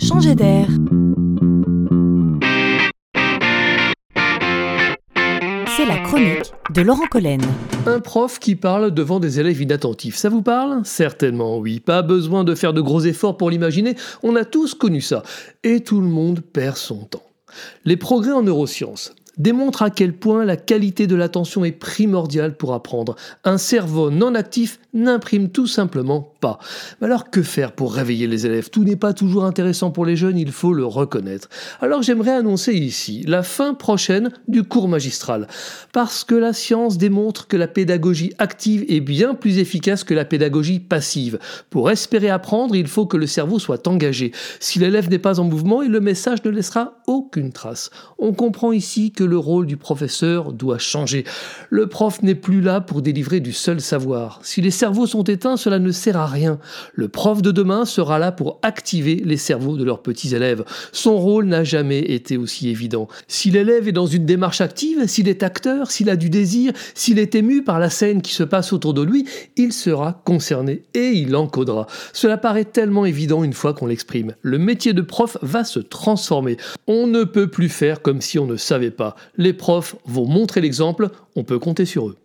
changer d'air. C'est la chronique de Laurent Collen. Un prof qui parle devant des élèves inattentifs, ça vous parle? Certainement oui, pas besoin de faire de gros efforts pour l'imaginer, on a tous connu ça. Et tout le monde perd son temps. Les progrès en neurosciences, démontre à quel point la qualité de l'attention est primordiale pour apprendre. Un cerveau non actif n'imprime tout simplement pas. Alors que faire pour réveiller les élèves? Tout n'est pas toujours intéressant pour les jeunes, il faut le reconnaître. Alors j'aimerais annoncer ici la fin prochaine du cours magistral. Parce que la science démontre que la pédagogie active est bien plus efficace que la pédagogie passive. Pour espérer apprendre, il faut que le cerveau soit engagé. Si l'élève n'est pas en mouvement, le message ne laissera aucune trace. On comprend ici que le rôle du professeur doit changer. Le prof n'est plus là pour délivrer du seul savoir. Si les cerveaux sont éteints, cela ne sert à rien. Le prof de demain sera là pour activer les cerveaux de leurs petits élèves. Son rôle n'a jamais été aussi évident. Si l'élève est dans une démarche active, s'il est acteur, s'il a du désir, s'il est ému par la scène qui se passe autour de lui, il sera concerné et il encodera. Cela paraît tellement évident une fois qu'on l'exprime. Le métier de prof va se transformer. On ne peut plus faire comme si on ne savait pas les profs vont montrer l'exemple, on peut compter sur eux.